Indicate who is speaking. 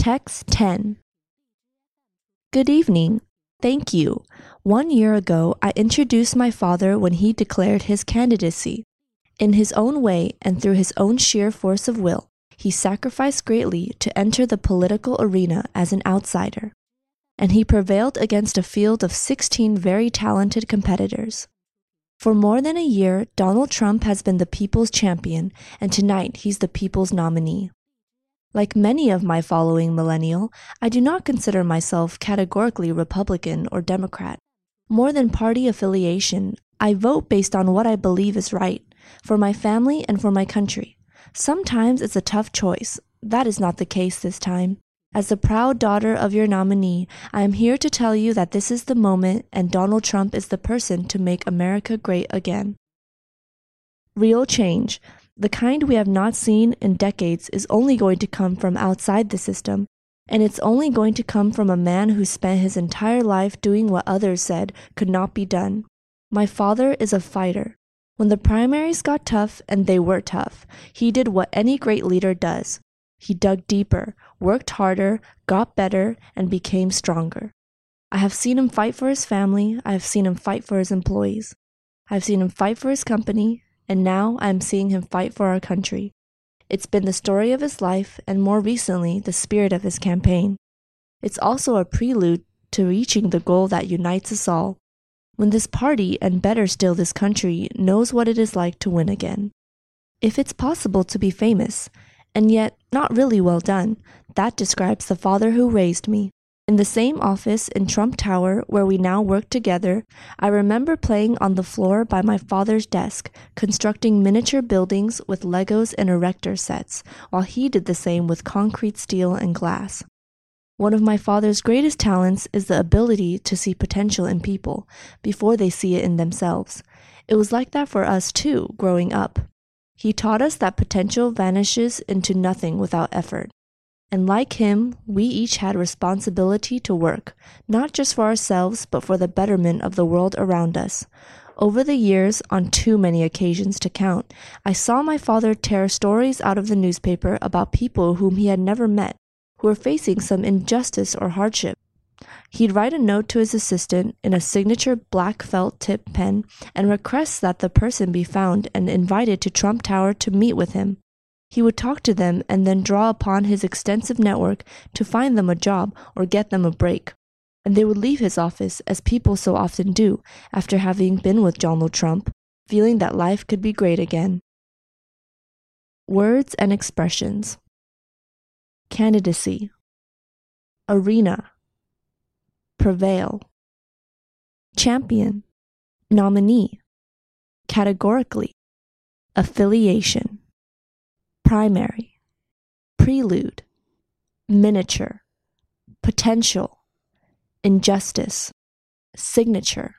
Speaker 1: Text 10 Good evening. Thank you. One year ago, I introduced my father when he declared his candidacy. In his own way and through his own sheer force of will, he sacrificed greatly to enter the political arena as an outsider. And he prevailed against a field of 16 very talented competitors. For more than a year, Donald Trump has been the people's champion, and tonight he's the people's nominee. Like many of my following millennial, I do not consider myself categorically Republican or Democrat. More than party affiliation, I vote based on what I believe is right, for my family and for my country. Sometimes it's a tough choice. That is not the case this time. As the proud daughter of your nominee, I am here to tell you that this is the moment and Donald Trump is the person to make America great again. Real change, the kind we have not seen in decades, is only going to come from outside the system, and it's only going to come from a man who spent his entire life doing what others said could not be done. My father is a fighter. When the primaries got tough, and they were tough, he did what any great leader does he dug deeper, worked harder, got better, and became stronger. I have seen him fight for his family. I have seen him fight for his employees. I have seen him fight for his company, and now I am seeing him fight for our country. It's been the story of his life, and more recently, the spirit of his campaign. It's also a prelude to reaching the goal that unites us all. When this party, and better still, this country, knows what it is like to win again. If it's possible to be famous, and yet not really well done. That describes the father who raised me. In the same office in Trump Tower where we now work together, I remember playing on the floor by my father's desk, constructing miniature buildings with Legos and erector sets, while he did the same with concrete, steel, and glass. One of my father's greatest talents is the ability to see potential in people before they see it in themselves. It was like that for us too, growing up. He taught us that potential vanishes into nothing without effort. And like him, we each had responsibility to work, not just for ourselves, but for the betterment of the world around us. Over the years, on too many occasions to count, I saw my father tear stories out of the newspaper about people whom he had never met, who were facing some injustice or hardship. He'd write a note to his assistant in a signature black felt tip pen and request that the person be found and invited to Trump Tower to meet with him. He would talk to them and then draw upon his extensive network to find them a job or get them a break. And they would leave his office, as people so often do, after having been with Donald Trump, feeling that life could be great again. Words and expressions. Candidacy. Arena. Prevail. Champion, nominee, categorically, affiliation, primary, prelude, miniature, potential, injustice, signature,